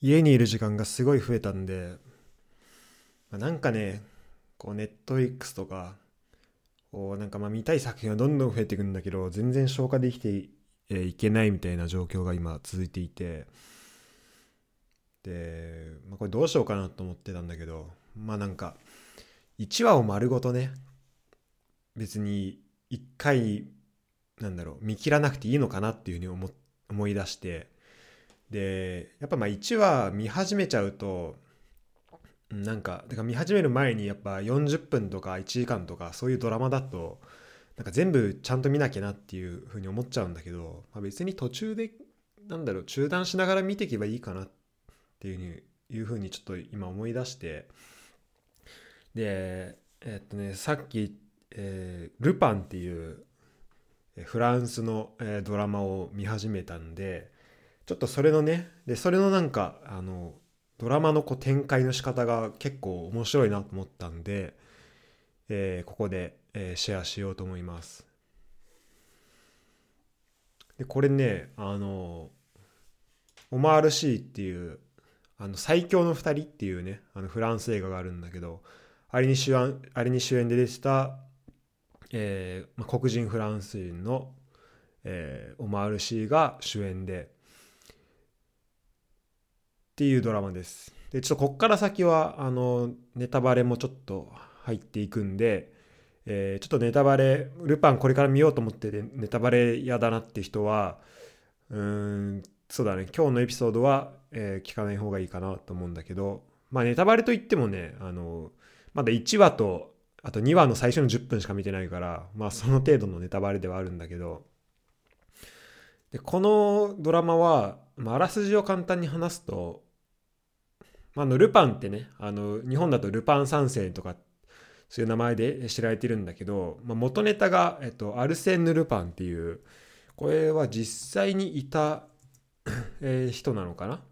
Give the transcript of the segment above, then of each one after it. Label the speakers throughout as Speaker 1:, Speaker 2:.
Speaker 1: 家にいる時間がすごい増えたんで、まあ、なんかね、こう、ネットフリックスとか、こう、なんかまあ見たい作品はどんどん増えていくんだけど、全然消化できていけないみたいな状況が今続いていて、で、まあ、これどうしようかなと思ってたんだけど、まあなんか、1話を丸ごとね、別に1回、なんだろう、見切らなくていいのかなっていうふうに思思い出して、でやっぱまあ1話見始めちゃうとなんかだから見始める前にやっぱ40分とか1時間とかそういうドラマだとなんか全部ちゃんと見なきゃなっていうふうに思っちゃうんだけど、まあ、別に途中でなんだろう中断しながら見ていけばいいかなっていうふうにいうふうにちょっと今思い出してでえっとねさっき、えー、ルパンっていうフランスの、ドラマを見始めたんでちょっとそれのねでそれのなんかあのドラマのこう展開の仕方が結構面白いなと思ったんで、えー、ここで、えー、シェアしようと思います。でこれねあのオマール・シーっていうあの最強の2人っていうねあのフランス映画があるんだけどあれに主演あれに主演で出てた、えーまあ、黒人フランス人の、えー、オマール・シーが主演でっていうドラマです。で、ちょっとこっから先は、あの、ネタバレもちょっと入っていくんで、えー、ちょっとネタバレ、ルパンこれから見ようと思ってて、ネタバレ嫌だなって人は、うーん、そうだね、今日のエピソードは、えー、聞かない方がいいかなと思うんだけど、まあネタバレといってもね、あの、まだ1話と、あと2話の最初の10分しか見てないから、まあその程度のネタバレではあるんだけど、で、このドラマは、まあ、あらすじを簡単に話すと、あ、のルパンってねあの日本だとルパン三世とかそういう名前で知られてるんだけど、まあ、元ネタが、えっと、アルセンヌ・ルパンっていうこれは実際にいた えー、人なのかな、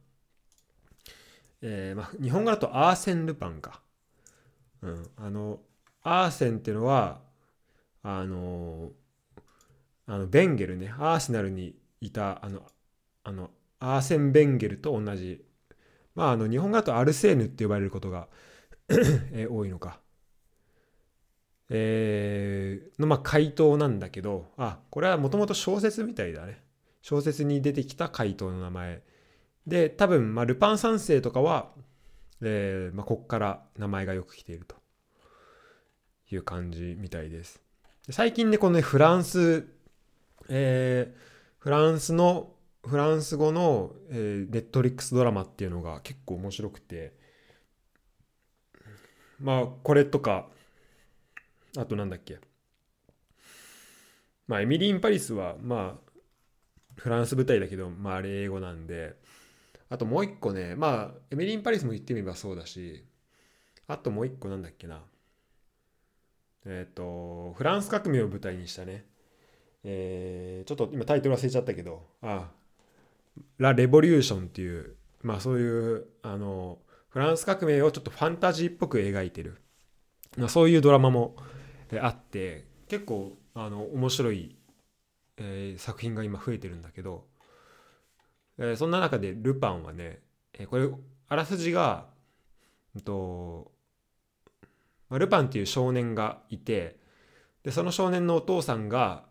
Speaker 1: えーまあ、日本語だとアーセン・ルパンか、うん、あのアーセンっていうのはあのあのベンゲルねアーセナルにいたあのあのアーセン・ベンゲルと同じまあ、あの日本語だとアルセーヌって呼ばれることが え多いのか。えー、のまあ回答なんだけどあこれはもともと小説みたいだね。小説に出てきた回答の名前。で多分、まあ、ルパン三世とかは、えーまあ、こっから名前がよく来ていると。いう感じみたいです。最近ねこのねフランス、えー、フランスのフランス語の、え、ネットリックスドラマっていうのが結構面白くて。まあこれとかあとなんだっけ。まあエミリー・ン・パリスはまあフランス舞台だけどまああれ英語なんで。あともう一個ねまあエミリー・ン・パリスも言ってみればそうだしあともう一個なんだっけな。えっ、とフランス革命を舞台にしたね。えー、ちょっと今タイトル忘れちゃったけどああラ・レボリューションっていう、まあそういう、あの、フランス革命をちょっとファンタジーっぽく描いてる、まあ、そういうドラマもあって、結構、あの、面白い、えー、作品が今増えてるんだけど、えー、そんな中でルパンはね、えー、これ、あらすじが、えっと、ルパンっていう少年がいて、で、その少年のお父さんが、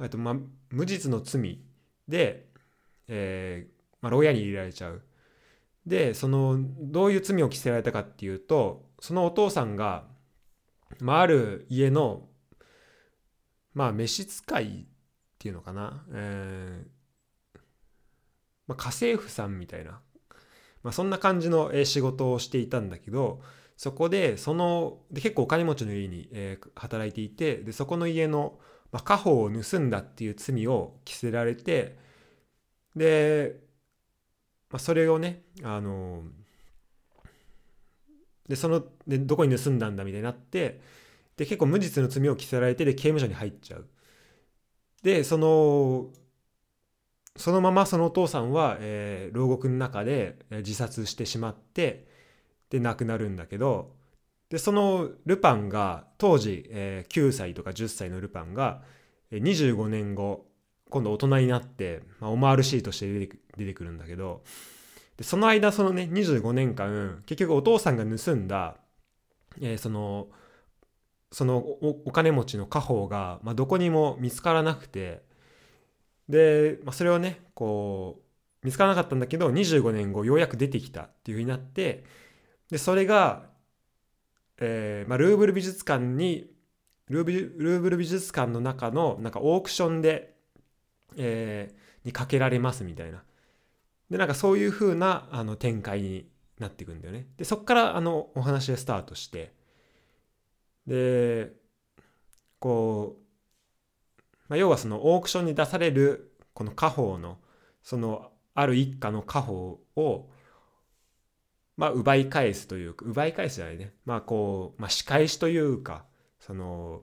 Speaker 1: えっと、まあ、無実の罪で、えー、まあ、牢屋に入れられちゃう。でそのどういう罪を着せられたかっていうとそのお父さんが、まあ、ある家のまあ召使いっていうのかな、えーまあ、家政婦さんみたいな、まあ、そんな感じの仕事をしていたんだけどそこでそので結構お金持ちの家に、えー、働いていてでそこの家の、まあ、家宝を盗んだっていう罪を着せられてで、まあ、それをねあのでそのでどこに盗んだんだみたいになってで結構無実の罪を着せられてで刑務所に入っちゃう。でそのそのままそのお父さんは、えー、牢獄の中で自殺してしまってで亡くなるんだけどでそのルパンが当時、えー、9歳とか10歳のルパンが25年後今度大人になって、まあ、オマールシーとして出て出てくるんだけどでその間そのね25年間結局お父さんが盗んだ、えー、そのそのお金持ちの家宝が、まあ、どこにも見つからなくてで、まあ、それをねこう見つからなかったんだけど25年後ようやく出てきたっていうふうになってでそれが、えーまあ、ルーブル美術館にルーブルーブル美術館の中のなんかオークションで、えー、にかけられますみたいな。でなんかそういう風なあな展開になっていくんだよね。でそっからあのお話がスタートして。でこう、まあ、要はそのオークションに出されるこの家宝のそのある一家の家宝をまあ奪い返すというか奪い返すじゃないね。まあこう、まあ、仕返しというかその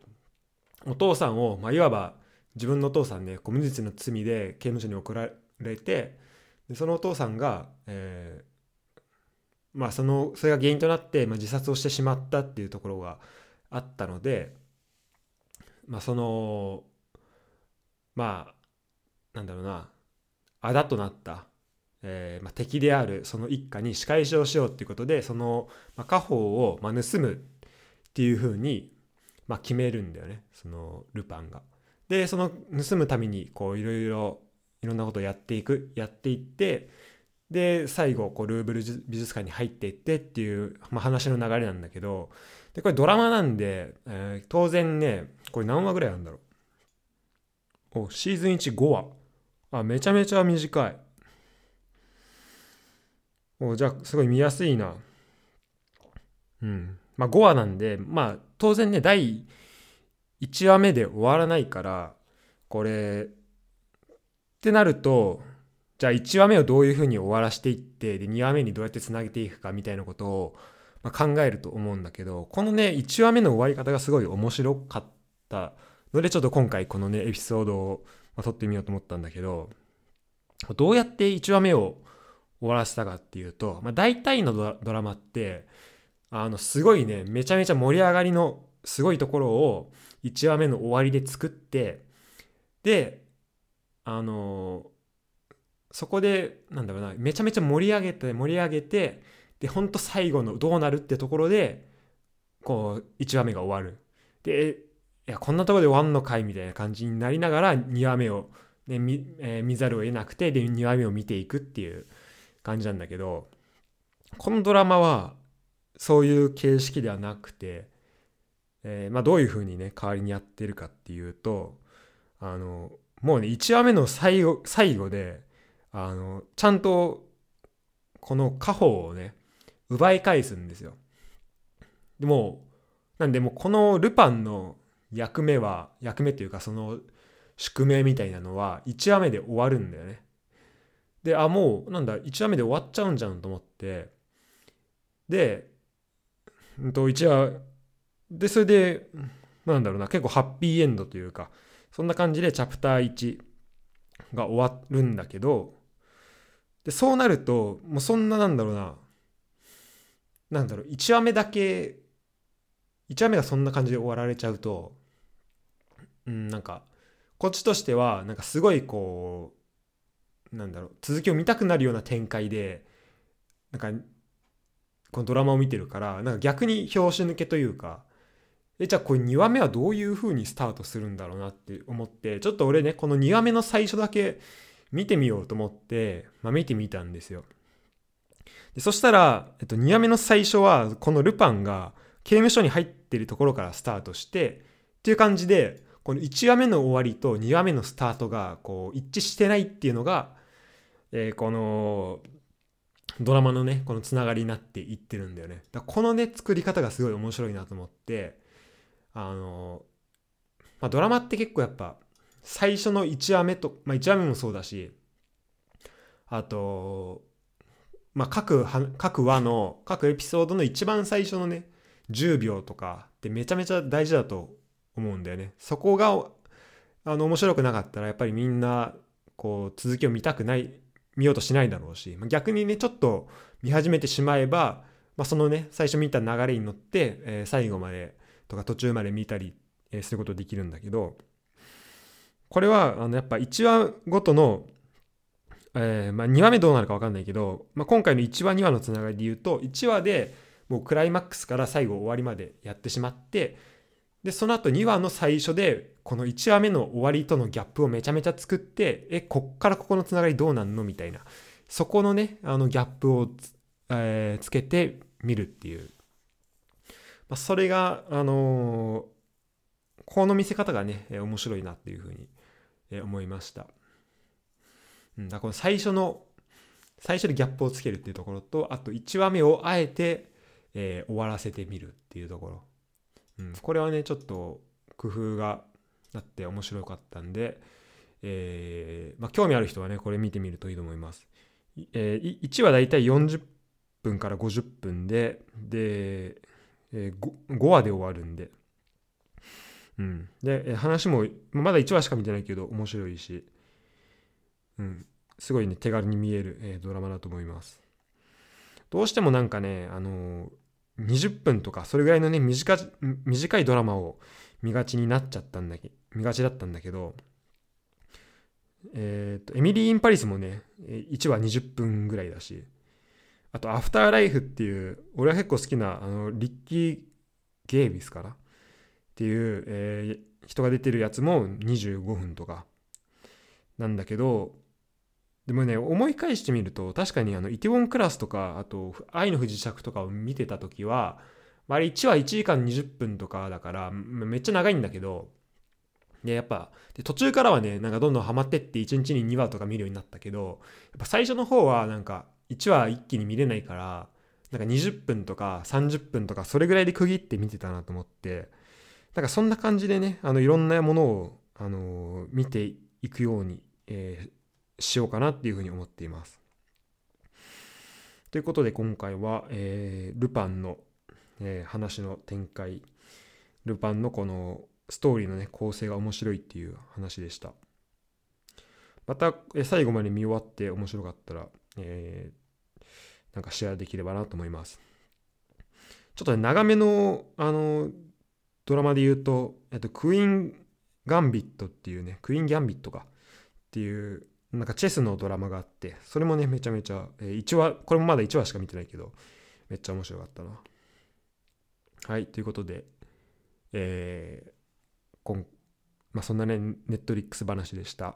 Speaker 1: お父さんを、まあ、いわば自分のお父さんね無実の罪で刑務所に送られてでそのお父さんが、えー、まあそのそれが原因となって、まあ、自殺をしてしまったっていうところがあったのでまあそのまあなんだろうなあだとなった、えーまあ、敵であるその一家に仕返しをしようっていうことでその、まあ、家宝を、まあ、盗むっていうふうに、まあ、決めるんだよねそのルパンが。でその盗むためにこういろいろいろんなことをやっていくやっていってで最後こうルーブル美術館に入っていってっていう、まあ、話の流れなんだけどでこれドラマなんで、えー、当然ねこれ何話ぐらいあるんだろう。おシーズン15話。あめちゃめちゃ短い。おじゃあすごい見やすいな。うん。まあ5話なんでまあ当然ね第1話目で終わらないからこれってなるとじゃあ1話目をどういうふうに終わらしていってで2話目にどうやってつなげていくかみたいなことを、ま、考えると思うんだけどこのね1話目の終わり方がすごい面白かったのでちょっと今回このねエピソードを、ま、撮ってみようと思ったんだけどどうやって1話目を終わらせたかっていうと、まあ、大体のドラマってあのすごいねめちゃめちゃ盛り上がりのすごいところを1話目の終わりで作ってであのそこでなんだろうなめちゃめちゃ盛り上げて盛り上げてでほんと最後のどうなるってところでこう1話目が終わる。でいやこんなとこで終わんのかいみたいな感じになりながら2話目を、ね見えー、見ざるを得なくてで2話目を見ていくっていう感じなんだけどこのドラマはそういう形式ではなくて、えー、まあ、どういうふうにね代わりにやってるかっていうとあのもうね1話目の最後最後であのちゃんとこの家宝をね奪い返すんですよ。でもなんでもこのルパンの役目は役目というかその宿命みたいなのは1話目で終わるんだよね。であもうなんだ1話目で終わっちゃうんじゃんと思って。で、うん、と1話でそれでなんだろうな結構ハッピーエンドというかそんな感じでチャプター1が終わるんだけど、で、そうなると、もうそんななんだろうな、なんだろう、1話目だけ、1話目がそんな感じで終わられちゃうと、うん、なんか、こっちとしては、なんかすごいこう、なんだろう、続きを見たくなるような展開で、なんか、このドラマを見てるから、なんか逆に拍子抜けというか、えじゃあこれ2話目はどういう風にスタートするんだろうなって思ってちょっと俺ねこの2話目の最初だけ見てみようと思って、まあ、見てみたんですよ。でそしたら、えっと、2話目の最初はこのルパンが刑務所に入ってるところからスタートしてっていう感じでこの1話目の終わりと2話目のスタートがこう一致してないっていうのが、えー、このドラマのねこのつながりになっていってるんだよね。だこのね作り方がすごい面白いなと思ってあの、まあ、ドラマって結構やっぱ最初の1話目と、まあ、1話目もそうだしあと、まあ、各各話の各エピソードの一番最初のね10秒とかってめちゃめちゃ大事だと思うんだよね。そこがあの面白くなかったらやっぱりみんなこう続きを見たくない見ようとしないだろうし逆にねちょっと見始めてしまえば、まあ、そのね最初見た流れに乗って、えー、最後までとか途中まで見たりすることできるんだけどこれはあのやっぱ1話ごとのえまあ、2話目どうなるか分かんないけど、まあ、今回の1話2話のつながりで言うと1話でもうクライマックスから最後終わりまでやってしまってでその後2話の最初でこの1話目の終わりとのギャップをめちゃめちゃ作ってえこっからここのつながりどうなんのみたいな。そこのねあのギャップをつ,、えー、つけてみるっていう、まあ、それがあのー、この見せ方がね面白いなっていうふうに思いました。うん、だこの最初の最初でギャップをつけるっていうところとあと1話目をあえて、えー、終わらせてみるっていうところ、うん、これはねちょっと工夫があって面白かったんで、えーまあ、興味ある人はねこれ見てみるといいと思います、えー、1話だいたい40分から50分でで、え、5, 話で終わるんで。うん、で話もまだ1話しか見てないけど面白いし、うん、すごいね手軽に見える、え、ドラマだと思います。どうしてもなんかねあの、20分とかそれぐらいのね短短いドラマを見がちになっちゃったんだけ見がちだったんだけどえっ、ー、とエミリー・イン・パリスもね1話20分ぐらいだし。あと「アフターライフ」っていう俺は結構好きなあのリッキー・ゲイビスかな？っていう、えー、人が出てるやつも25分とかなんだけどでもね思い返してみると確かにあのイテウォンクラスとかあと愛の不時着とかを見てた時はあれ1話1時間20分とかだからめっちゃ長いんだけどでやっぱで途中からはねなんかどんどんハマってって1日に2話とか見るようになったけどやっぱ最初の方はなんか1話一気に見れないからなんか20分とか30分とかそれぐらいで区切って見てたなと思ってなんかそんな感じでねあのいろんなものを、あの見ていくように、えー、しようかなっていうふうに思っています。ということで今回は、えー、ルパンの、えー、話の展開ルパンのこのストーリーのね構成が面白いっていう話でした。また、え、最後まで見終わって面白かったら、えー、なんかシェアできればなと思います。ちょっとね長めのあのドラマで言うと、えっと、クイーン・ガンビットっていうねクイーン・ギャンビットかっていうなんかチェスのドラマがあって、それもね、めちゃめちゃ、えー、1話、これもまだ1話しか見てないけど、めっちゃ面白かったな。はい、ということで、えー、こんまあ、そんなね、ネットリックス話でした。